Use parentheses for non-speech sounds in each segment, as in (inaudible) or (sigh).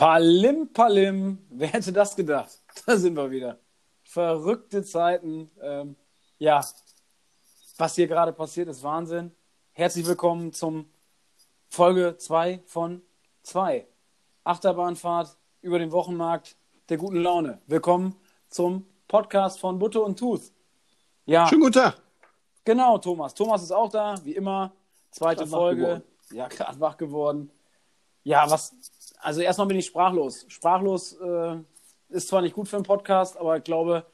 Palim, Palim, wer hätte das gedacht? (laughs) Da sind wir wieder. Verrückte Zeiten. Ähm, ja, was hier gerade passiert, ist Wahnsinn. Herzlich willkommen zum Folge 2 von 2. Achterbahnfahrt über den Wochenmarkt der guten Laune. Willkommen zum Podcast von Butter und Tooth. Ja. Schönen guten Tag. Genau, Thomas. Thomas ist auch da, wie immer. Zweite Folge. Ja, gerade wach geworden. Ja, was also erstmal bin ich sprachlos. Sprachlos äh, ist zwar nicht gut für einen Podcast, aber ich glaube,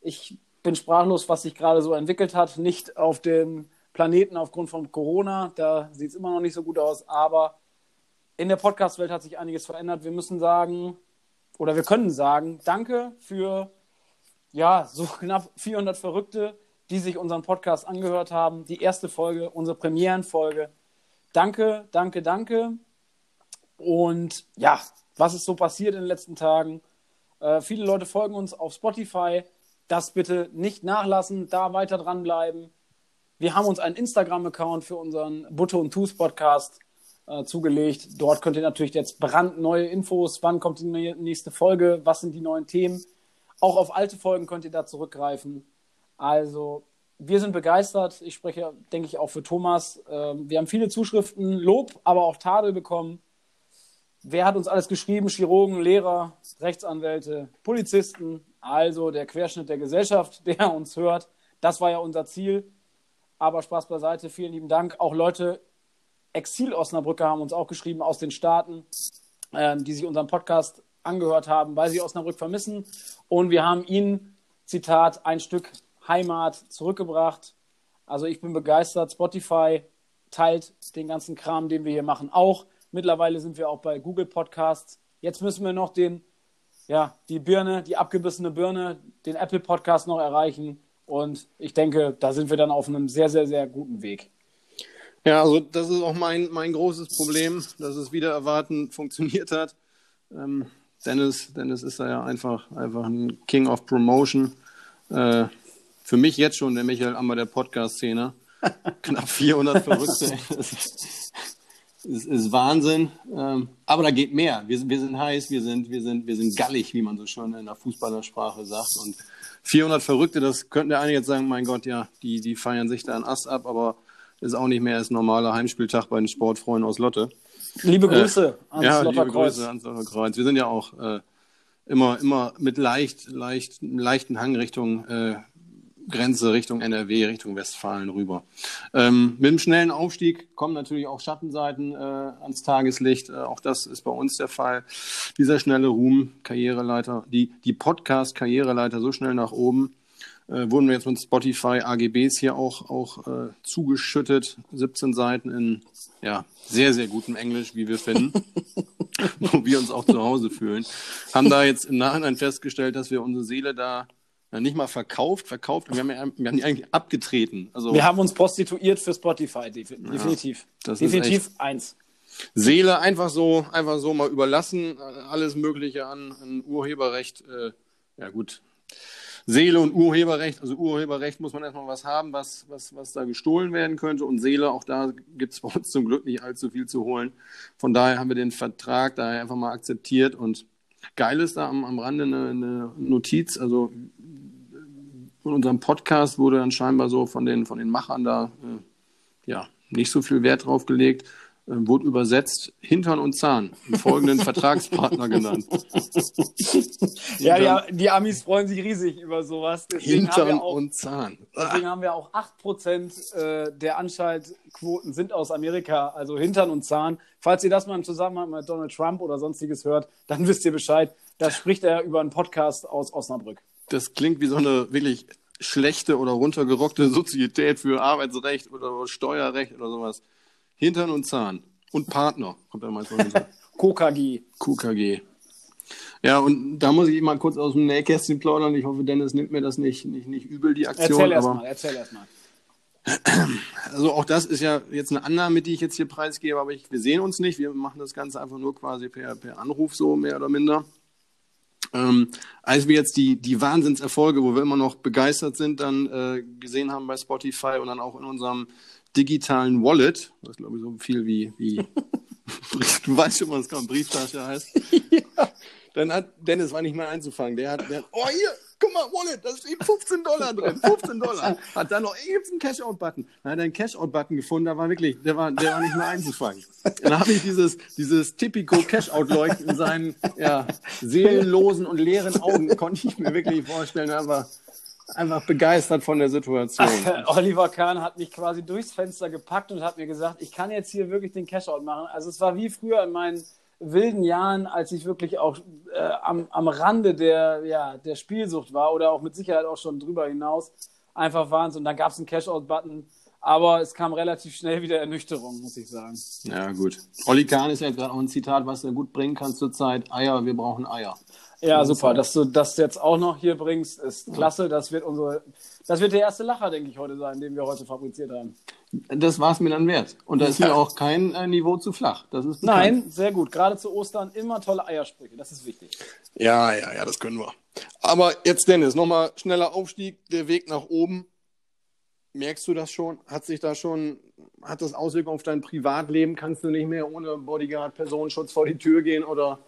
ich bin sprachlos, was sich gerade so entwickelt hat. Nicht auf dem Planeten aufgrund von Corona, da sieht es immer noch nicht so gut aus, aber in der Podcast-Welt hat sich einiges verändert. Wir müssen sagen, oder wir können sagen, danke für ja, so (laughs) knapp 400 Verrückte, die sich unseren Podcast angehört haben. Die erste Folge, unsere Premierenfolge. Danke, danke, danke. Und ja, was ist so passiert in den letzten Tagen? Äh, viele Leute folgen uns auf Spotify. Das bitte nicht nachlassen, da weiter dranbleiben. Wir haben uns einen Instagram-Account für unseren Butter und Tooth Podcast äh, zugelegt. Dort könnt ihr natürlich jetzt brandneue Infos, wann kommt die nächste Folge, was sind die neuen Themen. Auch auf alte Folgen könnt ihr da zurückgreifen. Also, wir sind begeistert. Ich spreche, denke ich, auch für Thomas. Äh, wir haben viele Zuschriften, Lob, aber auch Tadel bekommen. Wer hat uns alles geschrieben? Chirurgen, Lehrer, Rechtsanwälte, Polizisten, also der Querschnitt der Gesellschaft, (laughs) der uns hört. Das war ja unser Ziel. Aber Spaß beiseite, vielen lieben Dank. Auch Leute, Exil-Osnabrücker haben uns auch geschrieben aus den Staaten, äh, die sich unseren Podcast angehört haben, weil sie Osnabrück vermissen. Und wir haben ihnen, Zitat, ein Stück Heimat zurückgebracht. Also ich bin begeistert. Spotify teilt den ganzen Kram, den wir hier machen, auch. Mittlerweile sind wir auch bei Google Podcasts. Jetzt müssen wir noch den, ja, die Birne, die abgebissene Birne, den Apple Podcast noch erreichen. Und ich denke, da sind wir dann auf einem sehr, sehr, sehr guten Weg. Ja, also das ist auch mein, mein großes Problem, dass es wieder erwarten (laughs) funktioniert hat. Ähm, Dennis, Dennis ist da ja einfach, einfach ein King of Promotion. Äh, für mich jetzt schon der Michael Ammer der Podcast-Szene. (laughs) Knapp 400 Verrückte (laughs) ist, ist Wahnsinn. Ähm, aber da geht mehr. Wir, wir sind heiß, wir sind, wir, sind, wir sind gallig, wie man so schön in der Fußballersprache sagt. Und 400 Verrückte, das könnten der eine jetzt sagen, mein Gott, ja, die, die feiern sich da einen Ast ab, aber ist auch nicht mehr als normaler Heimspieltag bei den Sportfreunden aus Lotte. Liebe äh, Grüße äh, ans ja, liebe Grüße ans Lotterkreuz. Wir sind ja auch äh, immer, immer mit leicht, leicht, leichten Hang Richtung äh, Grenze Richtung NRW, Richtung Westfalen rüber. Ähm, mit dem schnellen Aufstieg kommen natürlich auch Schattenseiten äh, ans Tageslicht. Äh, auch das ist bei uns der Fall. Dieser schnelle Ruhm, Karriereleiter, die, die Podcast-Karriereleiter so schnell nach oben, äh, wurden wir jetzt mit Spotify AGBs hier auch, auch äh, zugeschüttet. 17 Seiten in ja, sehr, sehr gutem Englisch, wie wir finden, (laughs) wo wir uns auch zu Hause fühlen. Haben da jetzt im Nachhinein festgestellt, dass wir unsere Seele da nicht mal verkauft, verkauft, wir haben, ja, wir haben die eigentlich abgetreten. Also, wir haben uns prostituiert für Spotify, definitiv. Ja, definitiv eins. Seele einfach so, einfach so mal überlassen, alles Mögliche an, an Urheberrecht. Äh, ja gut, Seele und Urheberrecht, also Urheberrecht muss man erstmal was haben, was, was, was da gestohlen werden könnte. Und Seele, auch da gibt es bei uns zum Glück nicht allzu viel zu holen. Von daher haben wir den Vertrag daher einfach mal akzeptiert. Und geil ist da am, am Rande eine, eine Notiz. Also von unserem Podcast wurde dann scheinbar so von den, von den Machern da äh, ja, nicht so viel Wert drauf gelegt. Äh, wurde übersetzt Hintern und Zahn, im folgenden (laughs) Vertragspartner genannt. (laughs) ja, die, die, Amis freuen sich riesig über sowas. Deswegen Hintern auch, und Zahn. Deswegen haben wir auch 8% äh, der Anschaltquoten sind aus Amerika, also Hintern und Zahn. Falls ihr das mal im Zusammenhang mit Donald Trump oder sonstiges hört, dann wisst ihr Bescheid. Da spricht er über einen Podcast aus Osnabrück das klingt wie so eine wirklich schlechte oder runtergerockte Sozietät für Arbeitsrecht oder Steuerrecht oder sowas. Hintern und Zahn. Und Partner, kommt da meistens hinter. (laughs) KKG. KKG. Ja, und da muss ich mal kurz aus dem Nähkästchen plaudern. Ich hoffe, Dennis nimmt mir das nicht, nicht, nicht übel, die Aktion. Erzähl erst mal, erzähl erst mal. (clears throat) Also auch das ist ja jetzt eine Annahme, die ich jetzt hier preisgebe, aber ich, wir sehen uns nicht. Wir machen das Ganze einfach nur quasi per, per Anruf so mehr oder minder. Ähm, als wir jetzt die, die Wahnsinnserfolge, wo wir immer noch begeistert sind, dann äh, gesehen haben bei Spotify und dann auch in unserem digitalen Wallet, was glaube ich so viel wie, wie, (laughs) (laughs) du weißt schon, was kommt, Brieftasche heißt. ja. Dann hat Dennis war nicht mehr einzufangen. Der hat, der hat oh hier, guck mal, Wallet, da steht 15 Dollar drin, 15 Dollar. (laughs) Hat da noch, gibt's einen Cash-Out-Button. Dann hat er einen Cash-Out-Button gefunden, da war wirklich, der war, der war nicht mehr einzufangen. Dann habe ich dieses, dieses typico Cash-Out-Leuchten in seinen, ja, seelenlosen und leeren Augen, konnte ich mir wirklich vorstellen, aber einfach begeistert von der Situation. (laughs) Oliver Kahn hat mich quasi durchs Fenster gepackt und hat mir gesagt, ich kann jetzt hier wirklich den Cash-Out machen. Also es war wie früher in meinen wilden Jahren, als ich wirklich auch äh, am, am Rande der, ja, der Spielsucht war oder auch mit Sicherheit auch schon drüber hinaus. Einfach Wahnsinn. Und dann gab es einen Cash-Out-Button. Aber es kam relativ schnell wieder Ernüchterung, muss ich sagen. Ja, gut. Olli Kahn ist ja gerade auch ein Zitat, was du gut bringen kannst zurzeit. Eier, wir brauchen Eier. Ja, super. Dass du das jetzt auch noch hier bringst, ist klasse. Das wird unsere, das wird der erste Lacher, denke ich, heute sein, den wir heute fabriziert haben. Das war es mir dann wert. Und da ist mir auch kein äh, Niveau zu flach. Das ist Nein, sehr gut. Gerade zu Ostern immer tolle Eiersprüche. Das ist wichtig. Ja, ja, ja, das können wir. Aber jetzt, Dennis, nochmal schneller Aufstieg, der Weg nach oben. Merkst du das schon? Hat sich da schon, hat das Auswirkungen auf dein Privatleben? Kannst du nicht mehr ohne Bodyguard, Personenschutz vor die Tür gehen oder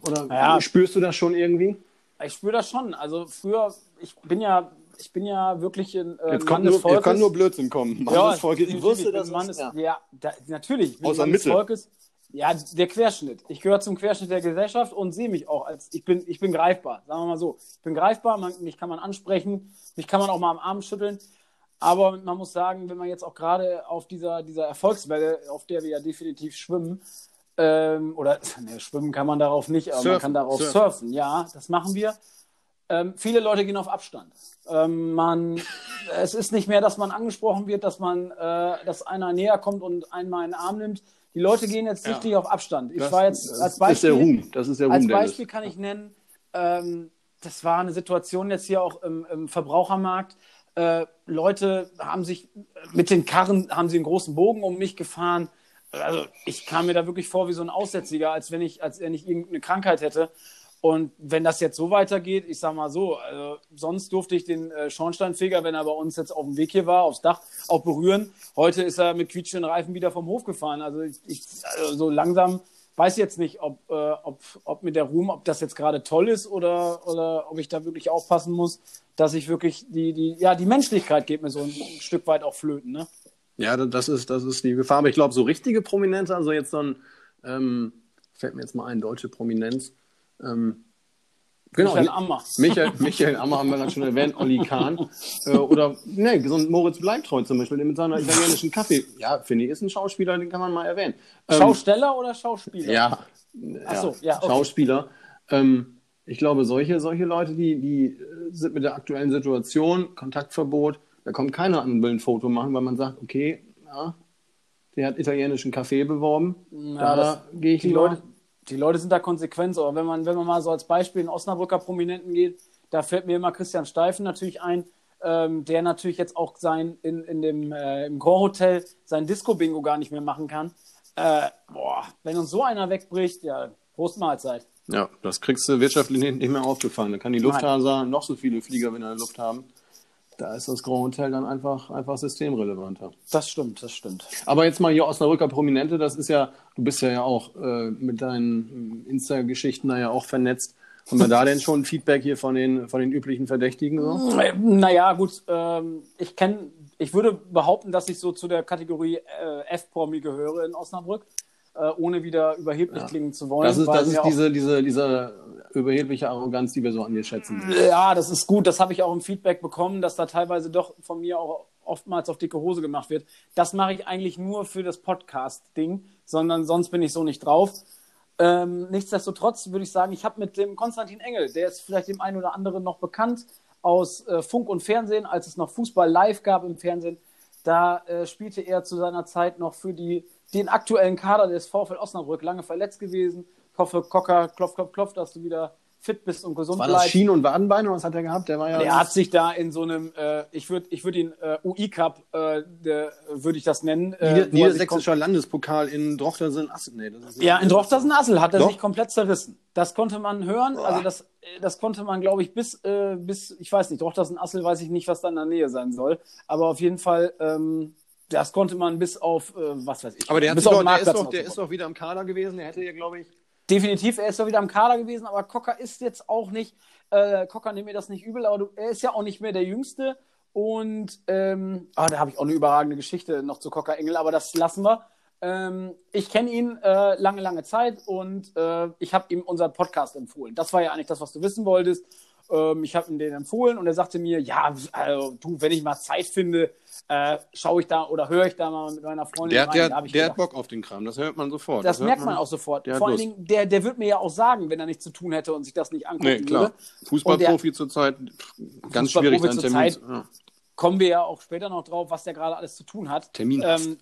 oder ja. spürst du das schon irgendwie? Ich spüre das schon. Also früher, ich bin ja, ich bin ja wirklich ein äh, jetzt Mann des Volkes. Jetzt kann nur Blödsinn kommen. Mann ja, des Volkes. Ich wusste, dass Mann ist, ja, ja da, natürlich. Ich Außer Mitte. Volkes. Ja, der Querschnitt. Ich gehöre zum Querschnitt der Gesellschaft und sehe mich auch als, ich bin, ich bin greifbar, sagen wir mal so. Ich bin greifbar, man, mich kann man ansprechen, mich kann man auch mal am Arm schütteln. Aber man muss sagen, wenn man jetzt auch gerade auf dieser, dieser Erfolgswelle, auf der wir ja definitiv schwimmen, ähm, oder (laughs) ne, schwimmen kann man darauf nicht, aber surfen, man kann darauf surfen. surfen. Ja, das machen wir. Ähm, viele Leute gehen auf Abstand. Ähm, man, (laughs) es ist nicht mehr, dass man angesprochen wird, dass man, äh, dass einer näher kommt und einen mal in den Arm nimmt. Die Leute gehen jetzt ja. auf Abstand. Ich das, war jetzt als Beispiel. Ist der Ruhm. Das ist der Ruhm. Als Beispiel kann ich nennen, ähm, das war eine Situation jetzt hier auch im, im Verbrauchermarkt. Äh, Leute haben sich mit den Karren, haben sie einen großen Bogen um mich gefahren also ich kam mir da wirklich vor wie so ein Aussätziger, als wenn ich, als wenn ich irgendeine Krankheit hätte. Und wenn das jetzt so weitergeht, ich sag mal so, also sonst durfte ich den äh, Schornsteinfeger, wenn er bei uns jetzt auf dem Weg hier war, aufs Dach, auch berühren. Heute ist er mit quietschenden Reifen wieder vom Hof gefahren. Also ich, ich also so langsam weiß jetzt nicht, ob, äh, ob, ob mit der Ruhm, ob das jetzt gerade toll ist oder, oder ob ich da wirklich aufpassen muss, dass ich wirklich die, die, ja, die Menschlichkeit geht mir so ein, ein Stück weit auch flöten, ne? Ja, das ist, das ist die Gefahr. Aber ich glaube, so richtige Prominenz, also jetzt so ein, ähm, fällt mir jetzt mal ein, deutsche Prominenz. Ähm, genau, Michael Ammer. Michael, Michael Ammer haben wir gerade schon erwähnt, Olli Kahn. (laughs) Äh, oder, ne, so ein Moritz Bleibtreu zum Beispiel, der mit seiner italienischen Kaffee. Ja, finde ich, ist ein Schauspieler, den kann man mal erwähnen. Ähm, Schausteller oder Schauspieler? Ja. Ach so, ja, okay. Schauspieler. Ähm, ich glaube, solche, solche Leute, die, die sind mit der aktuellen Situation, Kontaktverbot, da kommt keiner an und will ein Foto machen, weil man sagt, okay, ja, der hat italienischen Kaffee beworben. Ja, da gehe ich die Leute, die Leute sind da konsequent. Aber wenn man, wenn man mal so als Beispiel in Osnabrücker Prominenten geht, da fällt mir immer Christian Steifen natürlich ein, ähm, der natürlich jetzt auch sein in, in dem äh, im Grand Hotel sein Disco-Bingo gar nicht mehr machen kann. Äh, boah, wenn uns so einer wegbricht, ja, Prost Mahlzeit. Ja, das kriegst du wirtschaftlich nicht mehr aufgefangen. Da kann die Lufthansa noch so viele Flieger in der Luft haben da ist das Grand Hotel dann einfach, einfach systemrelevanter. Das stimmt, das stimmt. Aber jetzt mal hier Osnabrücker Prominente, das ist ja, du bist ja, ja auch äh, mit deinen Insta-Geschichten da ja auch vernetzt. Haben wir da denn schon Feedback hier von den, von den üblichen Verdächtigen? So? Naja, gut, ähm, ich kenne, ich würde behaupten, dass ich so zu der Kategorie äh, F-Promi gehöre in Osnabrück äh, ohne wieder überheblich ja. klingen zu wollen. Das ist, das ist diese, diese, diese überhebliche Arroganz, die wir so an dir schätzen. Ja, das ist gut. Das habe ich auch im Feedback bekommen, dass da teilweise doch von mir auch oftmals auf dicke Hose gemacht wird. Das mache ich eigentlich nur für das Podcast-Ding, sondern sonst bin ich so nicht drauf. Ähm, nichtsdestotrotz würde ich sagen, ich habe mit dem Konstantin Engel, der ist vielleicht dem einen oder anderen noch bekannt aus äh, Funk und Fernsehen, als es noch Fußball live gab im Fernsehen, da äh, spielte er zu seiner Zeit noch für die, den aktuellen Kader des VfL Osnabrück, lange verletzt gewesen. Ich hoffe, Cocker, klopf, klopf, klopf, dass du wieder fit bist und gesund war bleibst. War das Schien- und Wadenbeine? Was hat er gehabt? Der war ja. Der hat sich da in so einem, äh, ich würde ich würd ihn äh, UI Cup, äh, würde ich das nennen. Äh, Nieder Niedersächsischer Landespokal in Drochtersen-Assel. Nee, ja, in Drochtersen-Assel hat er Doch? sich komplett zerrissen. Das konnte man hören. Boah. Also das, äh, das konnte man, glaube ich, bis, äh, bis, ich weiß nicht, Drochtersen-Assel weiß ich nicht, was da in der Nähe sein soll. Aber auf jeden Fall, ähm, das konnte man bis auf, äh, was weiß ich. Aber der, bis auf doch, der, ist doch, der ist doch wieder im Kader gewesen. Der hätte ja, glaube ich. Definitiv, er ist doch wieder am Kader gewesen, aber Cocker ist jetzt auch nicht, äh, Cocker nimmt mir das nicht übel, aber du, er ist ja auch nicht mehr der Jüngste. Und ähm, ah, da habe ich auch eine überragende Geschichte noch zu Cocker Engel, aber das lassen wir. Ähm, ich kenne ihn äh, lange, lange Zeit und äh, ich habe ihm unseren Podcast empfohlen. Das war ja eigentlich das, was du wissen wolltest. Ähm, ich habe ihm den empfohlen und er sagte mir, ja, also, du, wenn ich mal Zeit finde, äh, schaue ich da oder höre ich da mal mit meiner Freundin Der, rein. der, Da hab ich der gedacht, hat Bock auf den Kram. Das hört man sofort. das hört merkt man auch sofort. Vor allen. Dingen, der, der wird mir ja auch sagen, wenn er nichts zu tun hätte und sich das nicht angucken Nee, klar. würde. Fußballprofi zurzeit ganz schwierig, Fußballprofi seinen Termin. zurzeit. Ja. Kommen wir ja auch später noch drauf, was der gerade alles zu tun hat. Termin. Ähm,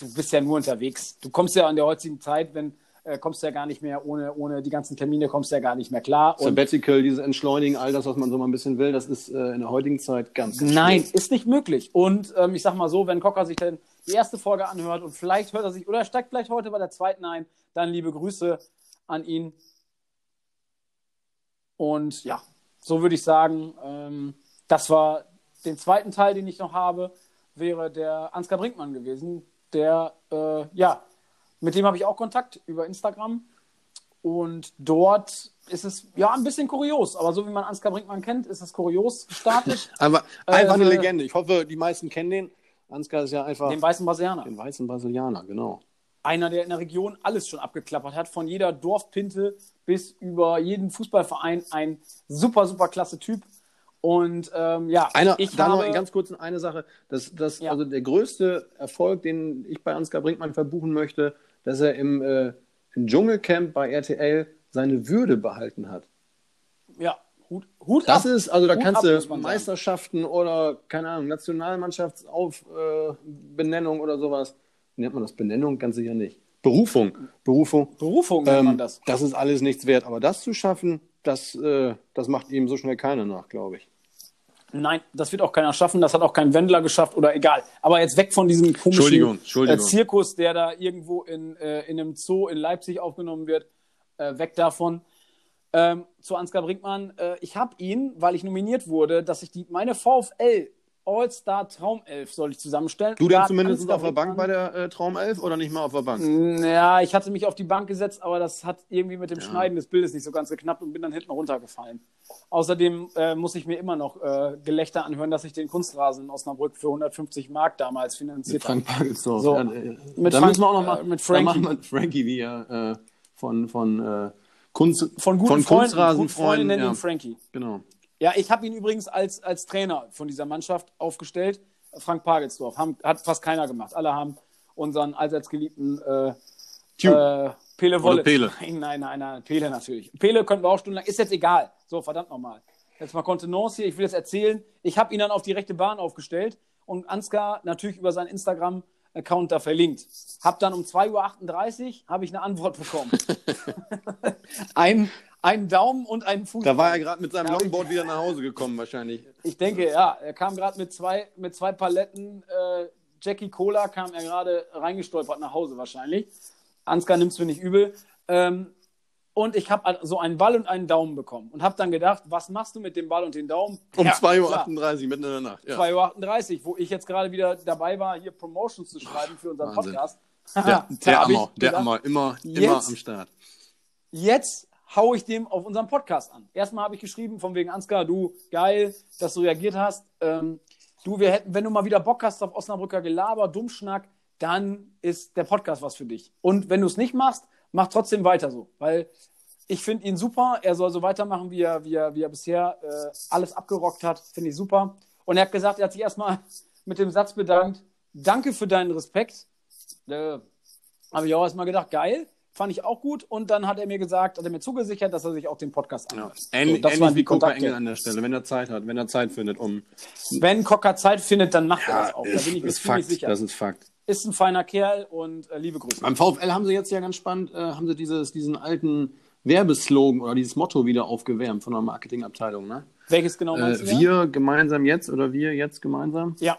du bist ja nur unterwegs. Du kommst ja in der heutigen Zeit, wenn äh, kommst du ja gar nicht mehr ohne, ohne die ganzen Termine, kommst du ja gar nicht mehr klar. Und Sabbatical, dieses Entschleunigen, all das, was man so mal ein bisschen will, das ist äh, in der heutigen Zeit ganz, ganz Nein, schwierig. ist nicht möglich. Und ähm, ich sag mal so, wenn Cocker sich dann die erste Folge anhört und vielleicht hört er sich oder steigt vielleicht heute bei der zweiten ein, dann liebe Grüße an ihn. Und ja, so würde ich sagen, ähm, das war den zweiten Teil, den ich noch habe, wäre der Ansgar Brinkmann gewesen. Der, äh, ja, mit dem habe ich auch Kontakt über Instagram. Und dort ist es ja ein bisschen kurios, aber so wie man Ansgar Brinkmann kennt, ist es kurios gestartet. (laughs) Aber einfach eine Äh, Legende. Ich hoffe, die meisten kennen den. Ansgar ist ja einfach den weißen Brasilianer. den weißen Brasilianer, genau. Einer, der in der Region alles schon abgeklappert hat, von jeder Dorfpinte bis über jeden Fußballverein. Ein super, super klasse Typ. Und ähm, ja, Einer, ich da habe, noch ganz kurz eine Sache. Das, das, Ja. Also der größte Erfolg, den ich bei Ansgar Brinkmann verbuchen möchte, dass er im, äh, im Dschungelcamp bei RTL seine Würde behalten hat. ja, Hut, Hut Das ab. ist, also da Hut kannst ab, du man sagen. Meisterschaften oder, keine Ahnung, Nationalmannschaftsaufbenennung äh, oder sowas. Nennt man das Benennung? Ganz sicher nicht. Berufung. Berufung. Berufung nennt Ähm, man das. das ist alles nichts wert. Aber das zu schaffen, das, äh, das macht ihm so schnell keiner nach, glaube ich. Nein, das wird auch keiner schaffen. Das hat auch kein Wendler geschafft oder egal. Aber jetzt weg von diesem komischen Entschuldigung, Entschuldigung. Äh, Zirkus, der da irgendwo in, äh, in einem Zoo in Leipzig aufgenommen wird. Äh, weg davon. Ähm, zu Ansgar Brinkmann. Äh, ich habe ihn, weil ich nominiert wurde, dass ich die meine VfL All-Star Traumelf soll ich zusammenstellen. Du Da denn zumindest Ansgar auf der Bank bei der äh, Traumelf oder nicht mal auf der Bank? Ja, ich hatte mich auf die Bank gesetzt, aber das hat irgendwie mit dem Schneiden des Bildes nicht so ganz geknappt und bin dann hinten runtergefallen. Außerdem äh, muss ich mir immer noch äh, Gelächter anhören, dass ich den Kunstrasen in Osnabrück für 150 Mark damals finanziert habe. Frank Pagelsdorf. So, ja, äh, mit da Frank- müssen wir auch noch mal äh, mit Frankie. machen wir Frankie, wie er äh, von, von, äh, Kunst, Von guten von Freunden, Kunstrasenfreunden. nennen Ja, ihn Frankie. genau. Ja, ich habe ihn übrigens als, als Trainer von dieser Mannschaft aufgestellt. Frank Pagelsdorf. Haben, hat fast keiner gemacht. Alle haben unseren allseits geliebten äh, äh, Pele Wolle. Pele. Nein, nein, nein, nein, Pele natürlich. Pele könnten wir auch stundenlang. Ist jetzt egal. So, verdammt nochmal. Jetzt mal Kontenance hier. Ich will jetzt erzählen. Ich habe ihn dann auf die rechte Bahn aufgestellt und Ansgar natürlich über seinen Instagram-Account da verlinkt. Hab dann um 2.38 Uhr habe ich eine Antwort bekommen. (laughs) (laughs) ein, einen Daumen und einen Fuß. Da war er gerade mit seinem Longboard wieder nach Hause gekommen, wahrscheinlich. Ich denke, ja. Er kam gerade mit zwei, mit zwei Paletten äh, Jackie Cola, kam er gerade reingestolpert nach Hause wahrscheinlich. Ansgar nimmt es mir nicht übel. Ähm, und ich habe so einen Ball und einen Daumen bekommen und habe dann gedacht, was machst du mit dem Ball und dem Daumen? Um Ja, 2.38 Uhr mitten in der Nacht. Ja. 2.38 Uhr, wo ich jetzt gerade wieder dabei war, hier Promotions zu schreiben für unseren Wahnsinn. Podcast. Der, (laughs) der Ammer, der Ammer, immer, immer Jetzt- am Start. jetzt hau ich dem auf unserem Podcast an. Erstmal habe ich geschrieben, von wegen Ansgar, du, geil, dass du reagiert hast. Ähm, du, wir hätten, wenn du mal wieder Bock hast auf Osnabrücker Gelaber, Dummschnack, dann ist der Podcast was für dich. Und wenn du es nicht machst, mach trotzdem weiter so, weil ich finde ihn super. Er soll so weitermachen, wie er, wie er, wie er bisher äh, alles abgerockt hat. Finde ich super. Und er hat gesagt, er hat sich erstmal (laughs) mit dem Satz bedankt. Danke für deinen Respekt. Äh, Habe ich auch erstmal gedacht, geil. Fand ich auch gut. Und dann hat er mir gesagt, hat er mir zugesichert, dass er sich auch den Podcast Ja. anhört. Ähnlich, So, das ähnlich waren die wie Coca. Engel an der Stelle, wenn er Zeit hat, wenn er Zeit findet, um. Wenn Cocker Zeit findet, dann macht er das auch. Da ist, bin ich mir ist ziemlich Fakt. sicher. Das ist Fakt. Ist ein feiner Kerl und äh, liebe Grüße. Beim VfL haben sie jetzt ja ganz spannend, äh, haben sie dieses, diesen alten Werbeslogan oder dieses Motto wieder aufgewärmt von der Marketingabteilung. Ne? Welches genau Äh, meinst du? da? wir gemeinsam jetzt oder wir jetzt gemeinsam? Ja.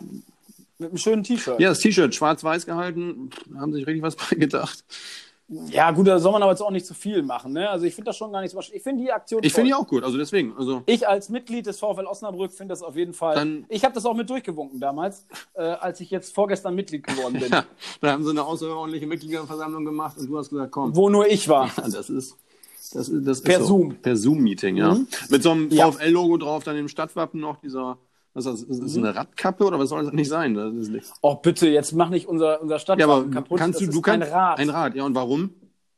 Mit einem schönen T-Shirt. Ja, das T-Shirt schwarz-weiß gehalten, haben sich richtig was (laughs) bei gedacht. Ja, gut, da soll man aber jetzt auch nicht zu viel machen. Ne? Also ich finde das schon gar nicht so Ich finde die Aktion. Ich finde die auch gut, also deswegen. Also ich als Mitglied des VfL Osnabrück finde das auf jeden Fall. Dann, ich habe das auch mit durchgewunken damals, äh, als ich jetzt vorgestern Mitglied geworden bin. (laughs) ja, da haben sie eine außerordentliche Mitgliederversammlung gemacht und du hast gesagt, komm. Wo nur ich war. Ja, das ist. Das, das per ist Zoom. per Zoom-Meeting, ja. Mhm. Mit so einem VfL-Logo drauf, dann im Stadtwappen noch dieser was ist das? Ist das eine Radkappe oder was soll das nicht sein? Das nicht... Oh, bitte, jetzt mach nicht unser, unser Stadtwappen ja, kaputt. Kannst du, das du kannst, ein Rad. Ein Rad, ja, und warum?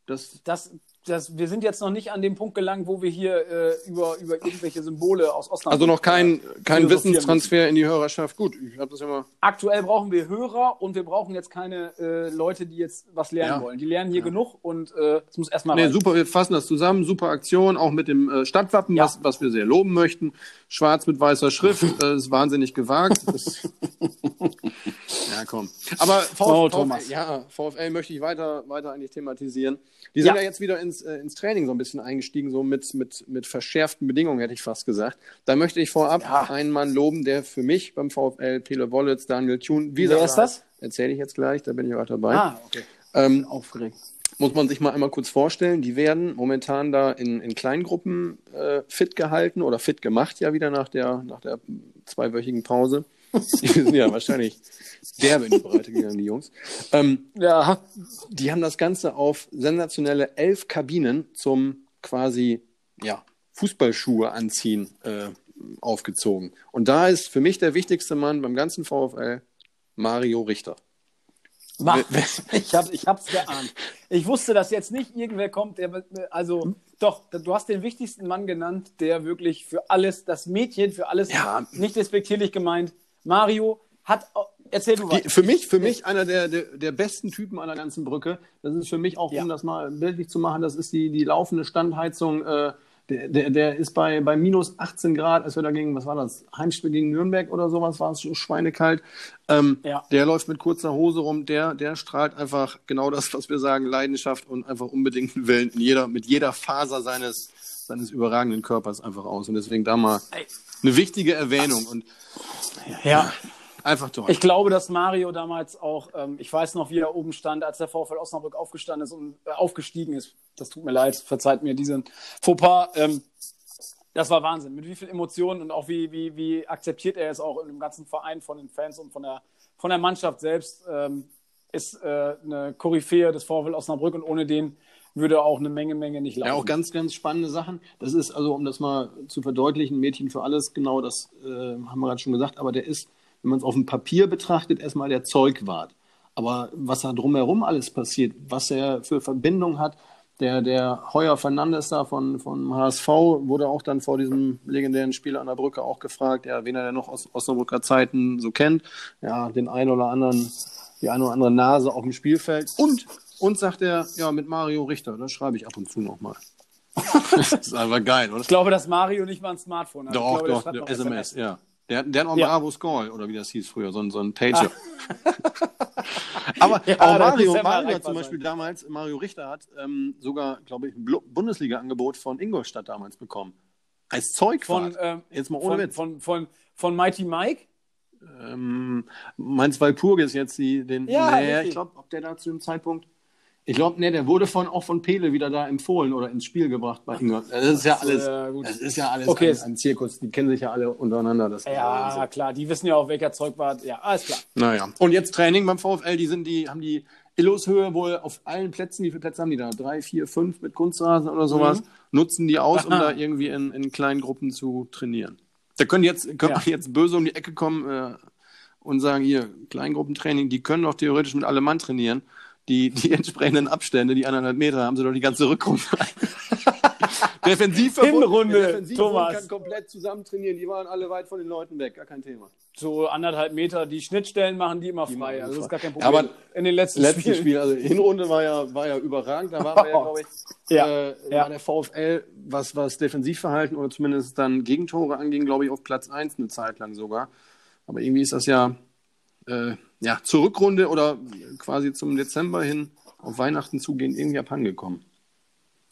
Das, das, das, wir sind jetzt noch nicht an dem Punkt gelangt, wo wir hier äh, über, über irgendwelche Symbole aus Osnabrück. Also noch kein, äh, kein Wissenstransfer in die Hörerschaft. Gut, ich habe das immer. Aktuell brauchen wir Hörer und wir brauchen jetzt keine äh, Leute, die jetzt was lernen ja. wollen. Die lernen hier ja. genug und äh, es muss erstmal. Nee, super, wir fassen das zusammen. Super Aktion, auch mit dem äh, Stadtwappen, ja. was, was wir sehr loben möchten. Schwarz mit weißer Schrift, (laughs) äh, ist wahnsinnig gewagt. (laughs) ja, komm. Aber VfL, oh, VfL, ja, VfL möchte ich weiter, weiter eigentlich thematisieren. Die sind ja, ja jetzt wieder ins, äh, ins Training so ein bisschen eingestiegen, so mit, mit, mit verschärften Bedingungen, hätte ich fast gesagt. Da möchte ich vorab ja. einen Mann loben, der für mich beim VfL, Pele Wollitz, Daniel Thun, wie Wer ist das? Erzähle ich jetzt gleich, da bin ich auch dabei. Ah, okay. Ähm, aufgeregt. Muss man sich mal einmal kurz vorstellen, die werden momentan da in, in Kleingruppen äh, fit gehalten oder fit gemacht ja wieder nach der, nach der zweiwöchigen Pause. Die (laughs) sind ja wahrscheinlich derbe in die Breite gegangen, die Jungs. Ähm, ja. Die haben das Ganze auf sensationelle elf Kabinen zum quasi ja, Fußballschuhe anziehen äh, aufgezogen. Und da ist für mich der wichtigste Mann beim ganzen VfL Mario Richter. (laughs) Ich, hab, ich hab's geahnt. Ich wusste, dass jetzt nicht irgendwer kommt, der, also doch, du hast den wichtigsten Mann genannt, der wirklich für alles, das Mädchen für alles, ja. nicht respektierlich gemeint, Mario hat. Erzähl du was. für mich, für mich einer der, der, der, besten Typen an der ganzen Brücke. Das ist für mich auch, ja. um das mal bildlich zu machen, das ist die, die laufende Standheizung. Äh, der, der, der ist bei, bei minus 18 Grad, als wir dagegen, was war das, Heimspiel gegen Nürnberg oder sowas, war es schweinekalt. Ähm, ja. Der läuft mit kurzer Hose rum, der, der strahlt einfach genau das, was wir sagen, Leidenschaft und einfach unbedingten Willen in jeder, mit jeder Faser seines, seines überragenden Körpers einfach aus. Und deswegen da mal eine wichtige Erwähnung. Und ja. Einfach toll. Ich glaube, dass Mario damals auch, ähm, ich weiß noch, wie er oben stand, als der VfL Osnabrück aufgestanden ist und äh, aufgestiegen ist. Das tut mir leid, verzeiht mir diesen Fauxpas. Ähm, das war Wahnsinn. Mit wie viel Emotionen und auch wie, wie, wie akzeptiert er es auch in dem ganzen Verein von den Fans und von der, von der Mannschaft selbst. Ähm, ist äh, eine Koryphäe des VfL Osnabrück und ohne den würde auch eine Menge, Menge nicht laufen. Ja, auch ganz, ganz spannende Sachen. Das ist also, um das mal zu verdeutlichen, Mädchen für alles, genau das äh, haben wir gerade schon gesagt, aber der ist, wenn man es auf dem Papier betrachtet, erstmal der Zeugwart. Aber was da drumherum alles passiert, was er für Verbindung hat, der, der Heuer Fernandes da von, von HSV wurde auch dann vor diesem legendären Spiel an der Brücke auch gefragt, ja, wen er denn noch aus Osnabrücker Zeiten so kennt. Ja, den einen oder anderen, die eine oder andere Nase auf dem Spielfeld. Und und sagt er, ja, mit Mario Richter, das schreibe ich ab und zu nochmal. (laughs) das ist einfach geil, oder? Ich glaube, dass Mario nicht mal ein Smartphone hat. Doch, glaube, doch, der SMS, SMS, ja. Der, der hat auch ja. Bravo Scroll, oder wie das hieß früher, so ein, so ein Pager. (laughs) Aber ja, auch Mario, ja Mario hat zum Beispiel sein. damals, Mario Richter hat ähm, sogar, glaube ich, ein Bundesliga-Angebot von Ingolstadt damals bekommen. Als Zeugfahrt. Von, ähm, Jetzt mal ohne von, Witz. Von, von, von Mighty Mike? Ähm, Mainz Walpurgis jetzt die, den. Ja, nee, ich glaube, ob der da zu dem Zeitpunkt ich glaube, nee, der wurde von, auch von Pele wieder da empfohlen oder ins Spiel gebracht bei Ingolstadt. Das ist ja alles, äh, das ist ja alles okay. ein, ein, Zirkus. Die kennen sich ja alle untereinander. Das ja, so. klar. Die wissen ja auch, welcher Zeug war. Ja, alles klar. Naja. Und jetzt Training beim VfL. Die sind die, haben die Illushöhe wohl auf allen Plätzen. Wie viele Plätze haben die da? Drei, vier, fünf mit Kunstrasen oder sowas. Mhm. Nutzen die aus, um da irgendwie in, in kleinen Gruppen zu trainieren. Da können jetzt, können ja. jetzt böse um die Ecke kommen äh, und sagen, hier, Kleingruppentraining, die können doch theoretisch mit allem Mann trainieren die, die entsprechenden Abstände, die anderthalb Meter, haben sie doch die ganze Rückrunde. (laughs) Defensivverbund, Hinrunde, Defensivverbund Thomas. kann komplett zusammen trainieren. Die waren alle weit von den Leuten weg, gar kein Thema. So anderthalb Meter, die Schnittstellen machen die immer die frei. Also das ist gar kein Problem. Aber in den letzten, letzten Spielen. Spiel, also Hinrunde war ja, war ja überragend. Da war ja, glaube ich, ja, äh, ja. der VfL, was, was Defensivverhalten oder zumindest dann Gegentore anging, glaube ich, auf Platz 1 eine Zeit lang sogar. Aber irgendwie ist das ja äh, ja, zur Rückrunde oder quasi zum Dezember hin auf Weihnachten zugehen, irgendwie abhandengekommen.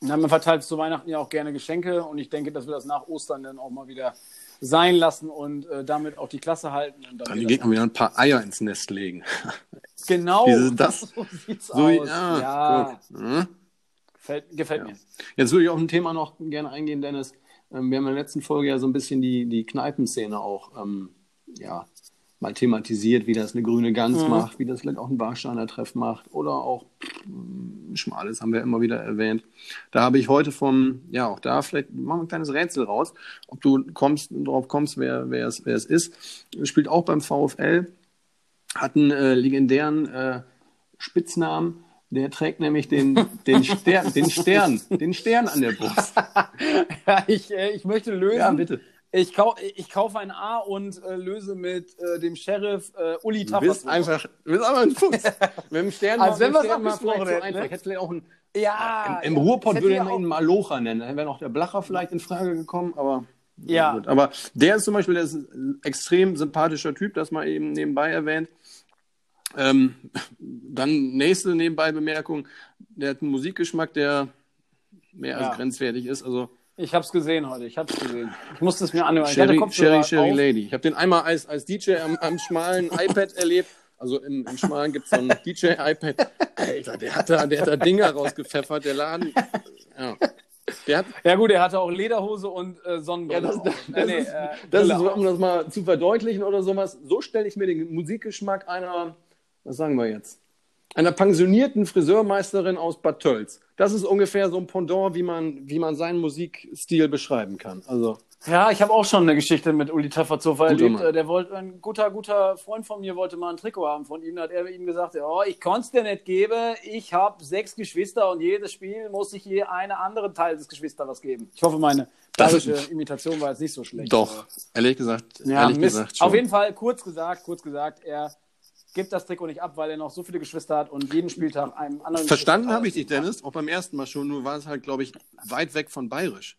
Na, man verteilt zu Weihnachten ja auch gerne Geschenke und ich denke, dass wir das nach Ostern dann auch mal wieder sein lassen und äh, damit auch die Klasse halten. Und dann, dann die Gegner wieder ein paar Eier ins Nest legen. (laughs) Genau. Wie ist das? (laughs) so sieht's so, aus. Ja, ja. Gefällt, gefällt ja. mir. Jetzt würde ich auf ein Thema noch gerne eingehen, Dennis. Ähm, wir haben in der letzten Folge ja so ein bisschen die, die Kneipenszene auch ähm, ja, mal thematisiert, wie das eine grüne Gans mhm. macht, wie das vielleicht auch ein Warsteiner Treff macht oder auch pff, Schmales haben wir immer wieder erwähnt. Da habe ich heute vom, ja auch da vielleicht, machen wir ein kleines Rätsel raus, ob du kommst, drauf kommst, wer, wer, es, wer es ist. Spielt auch beim VfL, hat einen äh, legendären äh, Spitznamen, der trägt nämlich den, (laughs) den, Stern, den Stern, den Stern an der Brust. (laughs) ja, ich, äh, ich möchte lösen. Ja, bitte. Ich, kau ich kaufe ein A und äh, löse mit äh, dem Sheriff äh, Uli Taffers. Du bist einfach, du bist aber ein Fuchs. (laughs) mit dem Stern also wenn wir es abgesprochen hätten. So einfach. Hätte vielleicht auch ein, ja, im, im Ruhrpott würde man ihn Malocha nennen. Dann wäre noch der Blacher vielleicht in Frage gekommen, aber. Ja. Gut. Aber der ist zum Beispiel der ist ein extrem sympathischer Typ, das mal eben nebenbei erwähnt. Ähm, dann nächste nebenbei Bemerkung, der hat einen Musikgeschmack, der mehr ja. als grenzwertig ist. Also ich habe es gesehen heute, ich habe es gesehen. Ich musste es mir anhören. Sherry, Sherry, Sherry Lady. Ich habe den einmal als, als DJ am, am schmalen (laughs) iPad erlebt. Also im, im Schmalen gibt es so ein DJ-iPad. Alter, der hat, da, der hat da Dinger rausgepfeffert, der Laden. Ja. Hat, ja gut, er hatte auch Lederhose und äh, Sonnenbrille. Ja, das, das, das, nee, ist, äh, das ist, um das mal zu verdeutlichen oder sowas, so stelle ich mir den Musikgeschmack einer, was sagen wir jetzt, einer pensionierten Friseurmeisterin aus Bad Tölz. Das ist ungefähr so ein Pendant, wie man, wie man seinen Musikstil beschreiben kann. Also. Ja, ich habe auch schon eine Geschichte mit Uli Tafferzofer erlebt. Mann. Der wollte, ein guter, guter Freund von mir wollte mal ein Trikot haben von ihm. Da hat er ihm gesagt, oh, ich konnte es dir nicht geben. Ich habe sechs Geschwister und jedes Spiel muss ich je eine andere Teil des Geschwisters was geben. Ich hoffe, meine bayerische Imitation war jetzt nicht so schlecht. Doch, ehrlich gesagt. Ja, ehrlich gesagt schon. Auf jeden Fall, kurz gesagt, kurz gesagt, er gibt das Trikot nicht ab, weil er noch so viele Geschwister hat und jeden Spieltag einem anderen. Verstanden habe ich dich, Dennis, auch beim ersten Mal schon, nur war es halt, glaube ich, weit weg von bayerisch.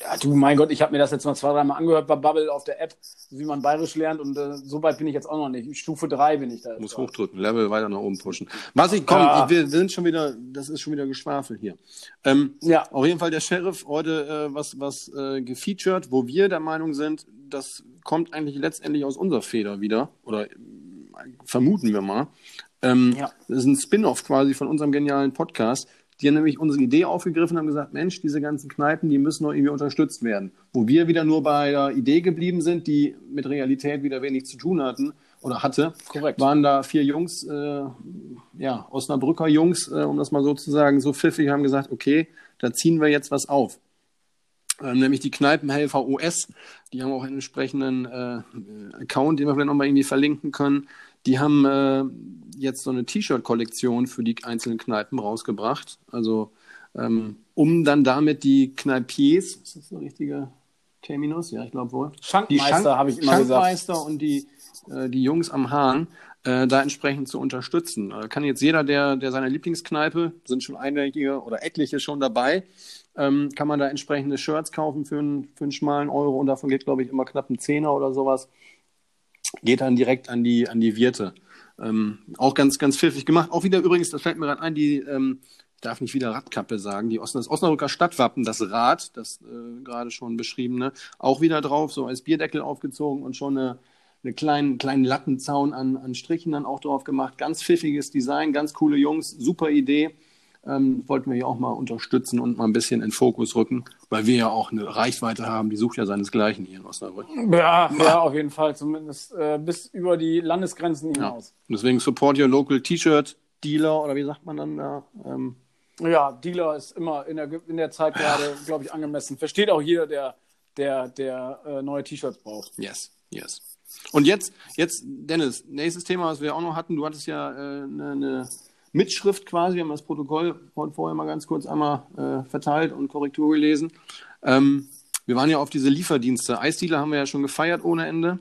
Ja, du, mein Gott, ich habe mir das jetzt mal zwei, dreimal angehört bei Bubble auf der App, wie man bayerisch lernt und äh, so weit bin ich jetzt auch noch nicht. Stufe 3 bin ich da. Muss hochdrücken, Level weiter nach oben pushen. Was ich, komm, ja. wir sind schon wieder, das ist schon wieder Geschwafel hier. Ähm, ja. Auf jeden Fall der Sheriff heute äh, was, was äh, gefeatured, wo wir der Meinung sind, das kommt eigentlich letztendlich aus unserer Feder wieder oder vermuten wir mal. Ähm, ja. Das ist ein Spin-off quasi von unserem genialen Podcast. Die haben nämlich unsere Idee aufgegriffen und haben gesagt, Mensch, diese ganzen Kneipen, die müssen noch irgendwie unterstützt werden. Wo wir wieder nur bei der Idee geblieben sind, die mit Realität wieder wenig zu tun hatten oder hatte, Korrekt. waren da vier Jungs, äh, ja, Osnabrücker Jungs, äh, um das mal so zu sagen, so pfiffig, haben gesagt, okay, da ziehen wir jetzt was auf. Ähm, nämlich die Kneipenhelfer OS. Die haben auch einen entsprechenden äh, Account, den wir vielleicht nochmal irgendwie verlinken können. Die haben äh, jetzt so eine T-Shirt-Kollektion für die einzelnen Kneipen rausgebracht. Also ähm, um dann damit die Kneipiers, ist das der richtige Terminus? Ja, ich glaube wohl. Schankmeister Schank habe ich immer Schankmeister gesagt. und die, äh, die Jungs am Hahn äh, da entsprechend zu unterstützen. Äh, kann jetzt jeder, der, der seine Lieblingskneipe, sind schon einige oder etliche schon dabei, ähm, kann man da entsprechende Shirts kaufen für einen, für einen schmalen Euro und davon geht, glaube ich, immer knapp ein Zehner oder sowas. Geht dann direkt an die, an die Wirte. Ähm, auch ganz, ganz pfiffig gemacht. Auch wieder übrigens, das fällt mir gerade ein, die, ähm, ich darf nicht wieder Radkappe sagen, die Osn das Osnabrücker Stadtwappen, das Rad, das äh, gerade schon beschriebene, auch wieder drauf, so als Bierdeckel aufgezogen und schon eine, eine kleinen, kleinen Lattenzaun an, an Strichen dann auch drauf gemacht. Ganz pfiffiges Design, ganz coole Jungs, super Idee ähm, wollten wir ja auch mal unterstützen und mal ein bisschen in Fokus rücken, weil wir ja auch eine Reichweite haben, die sucht ja seinesgleichen hier in Osnabrück. Ja, ja, auf jeden Fall, zumindest äh, bis über die Landesgrenzen hinaus. Ja. Deswegen support your local T-Shirt Dealer oder wie sagt man dann da? Ähm, ja, Dealer ist immer in der, in der Zeit gerade, glaube ich, angemessen. Versteht auch jeder, der, der, der äh, neue T-Shirts braucht. Yes, yes. Und jetzt, jetzt, Dennis, nächstes Thema, was wir auch noch hatten, du hattest ja eine äh, ne, ne Mitschrift quasi. Wir haben das Protokoll vorher mal ganz kurz einmal äh, verteilt und Korrektur gelesen. Ähm, wir waren ja auf diese Lieferdienste. Eisdiele haben wir ja schon gefeiert ohne Ende.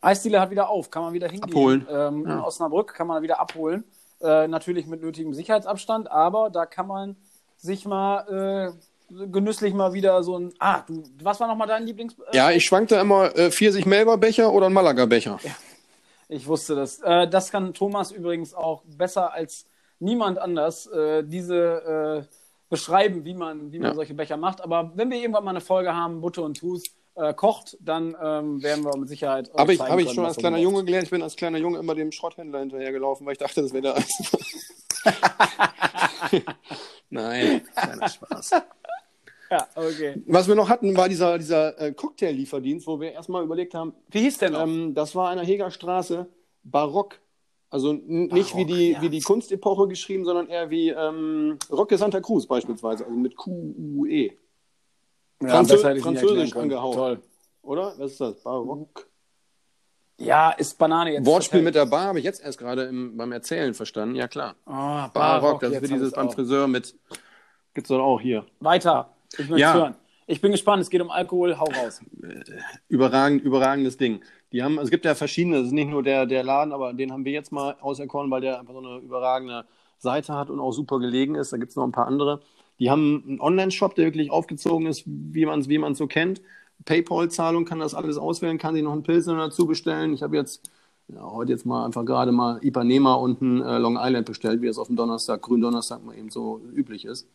Eisdiele hat wieder auf, kann man wieder hingehen. Abholen. Ähm, ja. In Osnabrück kann man wieder abholen. Äh, natürlich mit nötigem Sicherheitsabstand, aber da kann man sich mal äh, genüsslich mal wieder so ein. Ah, du, was war nochmal dein Lieblings. Äh, ja, ich schwankte immer äh, Pfirsich-Melber-Becher oder ein Malaga-Becher. Ja. Ich wusste das. Äh, das kann Thomas übrigens auch besser als niemand anders äh, diese äh, beschreiben, wie man, wie man ja. solche Becher macht. Aber wenn wir irgendwann mal eine Folge haben, Butter und Tus äh, kocht, dann ähm, werden wir mit Sicherheit. Habe ich, hab ich schon als kleiner Junge gelernt. Ich bin als kleiner Junge immer dem Schrotthändler hinterhergelaufen, weil ich dachte, das wäre der (laughs) (laughs) Nein, kleiner Spaß. (laughs) Ja, okay. Was wir noch hatten, war dieser, dieser äh, Cocktail-Lieferdienst, wo wir erstmal überlegt haben, Wie hieß der noch? ähm, das war an der Hegerstraße, Barock. Also n- nicht wie Barock, die, ja. wie die Kunstepoche geschrieben, sondern eher wie ähm, Rocke Santa Cruz beispielsweise, also mit Q-U-E. ja, Franzö- Französisch angehaucht. Toll. Oder? Was ist das? Barock. Ja, ist Banane jetzt. Wortspiel mit der Bar habe ich jetzt erst gerade im, beim Erzählen verstanden. Ja, klar. Oh, Barock, Barock, das ist wie dieses beim auch. Friseur mit. Gibt's doch auch hier. Weiter. Ich möchte Ja. hören. Ich bin gespannt. Es geht um Alkohol. Hau raus. Überragend, überragendes Ding. Die haben, es gibt ja verschiedene, es ist nicht nur der, der Laden, aber den haben wir jetzt mal auserkoren, weil der einfach so eine überragende Seite hat und auch super gelegen ist. Da gibt es noch ein paar andere. Die haben einen Online-Shop, der wirklich aufgezogen ist, wie man es wie man's so kennt. PayPal-Zahlung kann das alles auswählen, kann sich noch einen Pilsner dazu bestellen. Ich habe jetzt ja, heute jetzt mal einfach gerade mal Ipanema und ein äh, Long Island bestellt, wie es auf dem Donnerstag, Gründonnerstag mal eben so üblich ist.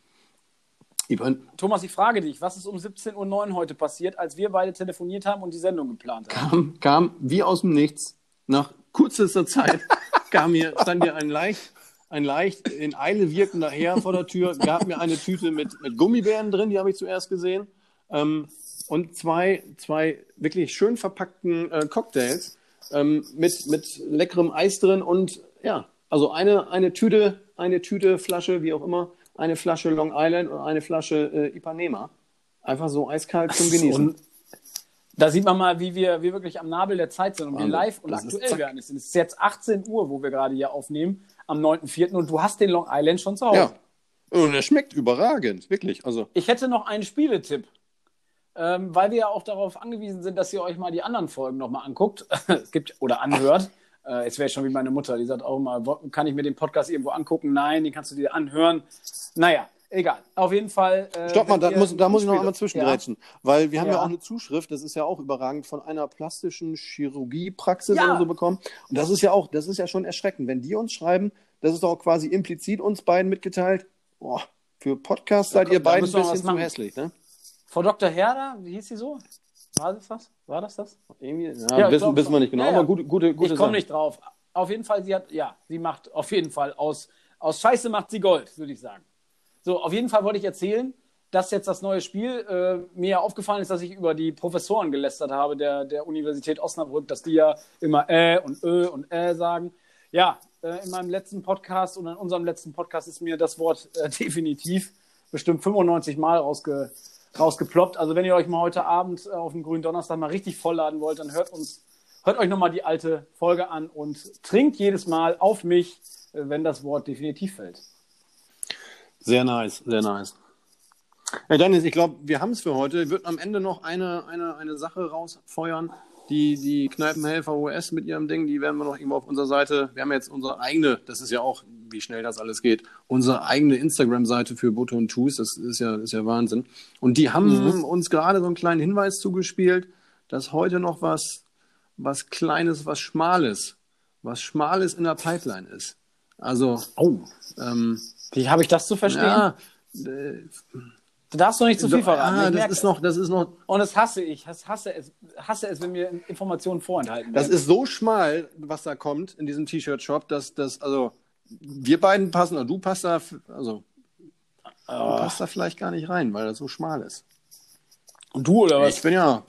Ipan Thomas, ich frage dich, was ist um 17.09 Uhr heute passiert, als wir beide telefoniert haben und die Sendung geplant haben? kam, kam wie aus dem Nichts, nach kürzester Zeit, (laughs) kam mir, stand mir ein leicht, ein leicht in Eile wirkender Herr vor der Tür, gab mir eine Tüte mit, mit Gummibären drin, die habe ich zuerst gesehen, ähm, und zwei, zwei wirklich schön verpackten äh, Cocktails ähm, mit, mit leckerem Eis drin und ja, also eine, eine Tüte, eine Tüte, Flasche, wie auch immer, eine Flasche Long Island und eine Flasche äh, Ipanema. Einfach so eiskalt zum Genießen. Da sieht man mal, wie wir, wir wirklich am Nabel der Zeit sind und wie live und Das aktuell wir sind. Es ist jetzt 18 Uhr, wo wir gerade hier aufnehmen, am 9.4. und du hast den Long Island schon zu Hause. Ja. Und er schmeckt überragend, wirklich. Also, Ich hätte noch einen Spieletipp, ähm, weil wir ja auch darauf angewiesen sind, dass ihr euch mal die anderen Folgen nochmal anguckt. (laughs) es gibt oder anhört. Äh, jetzt wäre ich schon wie meine Mutter, die sagt auch immer, wo- kann ich mir den Podcast irgendwo angucken? Nein, den kannst du dir anhören. Naja, egal. Auf jeden Fall. Äh, stopp mal, da muss, da muss ich noch einmal Ja. zwischengrätschen. Weil wir haben ja. Ja. auch eine Zuschrift, das ist ja auch überragend, von einer plastischen Chirurgiepraxis Ja. oder so bekommen. Und das ist ja auch, das ist ja schon erschreckend. Wenn die uns schreiben, das ist doch quasi implizit uns beiden mitgeteilt, boah, für Podcast seid ihr da beiden ein bisschen zu hässlich, ne? Frau Dr. Herder, wie hieß sie so? War das das? War das das? Irgendwie, ja, Ja, wissen, wissen wir nicht genau, Ja, ja. aber gute, gute, gute ich komme nicht drauf. Auf jeden Fall, sie hat, ja, sie macht auf jeden Fall aus, aus Scheiße macht sie Gold, würde ich sagen. So, auf jeden Fall wollte ich erzählen, dass jetzt das neue Spiel äh, mir ja aufgefallen ist, dass ich über die Professoren gelästert habe der, der Universität Osnabrück, dass die ja immer äh und ö und äh sagen. Ja, äh, in meinem letzten Podcast und in unserem letzten Podcast ist mir das Wort äh, (laughs) definitiv bestimmt 95 Mal rausge, rausgeploppt. Also wenn ihr euch mal heute Abend äh, auf dem grünen Donnerstag mal richtig vollladen wollt, dann hört uns, hört euch nochmal die alte Folge an und trinkt jedes Mal auf mich, äh, wenn das Wort definitiv fällt. Sehr nice, sehr nice. Ja, Dennis, ich glaube, wir haben es für heute. Ich würde am Ende noch eine, eine, eine Sache rausfeuern. Die, die Kneipenhelfer US mit ihrem Ding, die werden wir noch irgendwo auf unserer Seite. Wir haben jetzt unsere eigene, das ist ja auch, wie schnell das alles geht, unsere eigene Instagram-Seite für Butter und Tus. Das ist ja, ist ja Wahnsinn. Und die haben uns gerade so einen kleinen Hinweis zugespielt, dass heute noch was, was Kleines, was Schmales, was Schmales in der Pipeline ist. Also, Oh, ähm, wie habe ich das zu verstehen? ja, äh, Du darfst doch nicht zu viel verraten. Ah, das ist noch, das ist noch, Und das hasse ich. Das hasse es, hasse es, wenn mir Informationen vorenthalten das werden. ist so schmal, was da kommt in diesem T-Shirt-Shop, dass das, also wir beiden passen, oder du passt da, also du passt da vielleicht gar nicht rein, weil das so schmal ist. Und du oder was? Ich bin ja,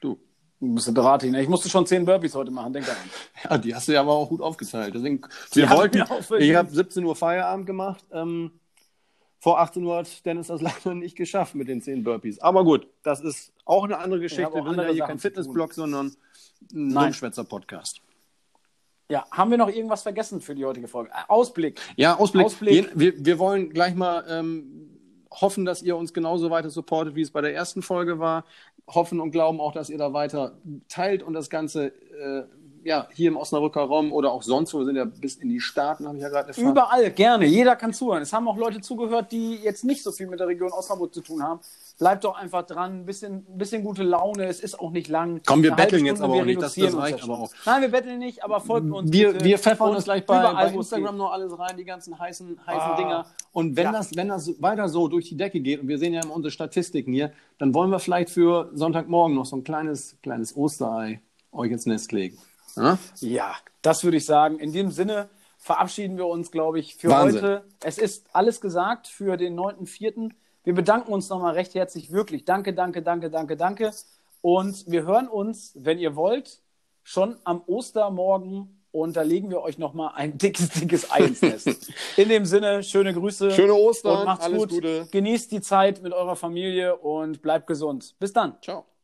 du, Du bist beratig, ne? Ich musste schon 10 Burpees heute machen, denk daran. ja, die hast du ja aber auch gut aufgeteilt. Deswegen, Die wir haben wollten, ich habe 17 Uhr Feierabend gemacht. Ähm, vor 18 Uhr hat Dennis das (laughs) leider nicht geschafft mit den 10 Burpees. Aber gut, das ist auch eine andere Geschichte. Wir sind ja hier kein Fitnessblog, sondern ein Nein. Ja, haben wir noch irgendwas vergessen für die heutige Folge? Äh, Ausblick. Ja, Ausblick. Ausblick. Wir, wir wollen gleich mal ähm, hoffen, dass ihr uns genauso weiter supportet, wie es bei der ersten Folge war. Hoffen und glauben auch, dass ihr da weiter teilt und das Ganze äh, ja, hier im Osnabrücker Raum oder auch sonst wo. Wir sind ja bis in die Staaten, habe ich ja gerade erfahren. Überall, gerne. Jeder kann zuhören. Es haben auch Leute zugehört, die jetzt nicht so viel mit der Region Osnabrück zu tun haben. Bleibt doch einfach dran. Ein bisschen, bisschen gute Laune. Es ist auch nicht lang. Komm, wir betteln jetzt aber auch nicht. Das- das reicht aber auch. Nein, wir betteln nicht, aber folgt uns. wir, bitte. wir pfeffern uns gleich bei, bei Instagram noch alles rein, die ganzen heißen, heißen Ah. Dinger. Und wenn, Ja. das, wenn das weiter so durch die Decke geht, und wir sehen ja immer unsere Statistiken hier, dann wollen wir vielleicht für Sonntagmorgen noch so ein kleines, kleines Osterei euch ins Nest legen. Ja? Ja, das würde ich sagen. In diesem Sinne verabschieden wir uns, glaube ich, für Wahnsinn. heute. Es ist alles gesagt für den 9.4. Wir bedanken uns nochmal recht herzlich, wirklich. Danke, danke, danke, danke, danke. Und wir hören uns, wenn ihr wollt, schon am Ostermorgen und da legen wir euch nochmal ein dickes, dickes Ei ins Nest. (laughs) In dem Sinne, schöne Grüße. Schöne Ostern, und macht's alles gut. Gute. Genießt die Zeit mit eurer Familie und bleibt gesund. Bis dann. Ciao.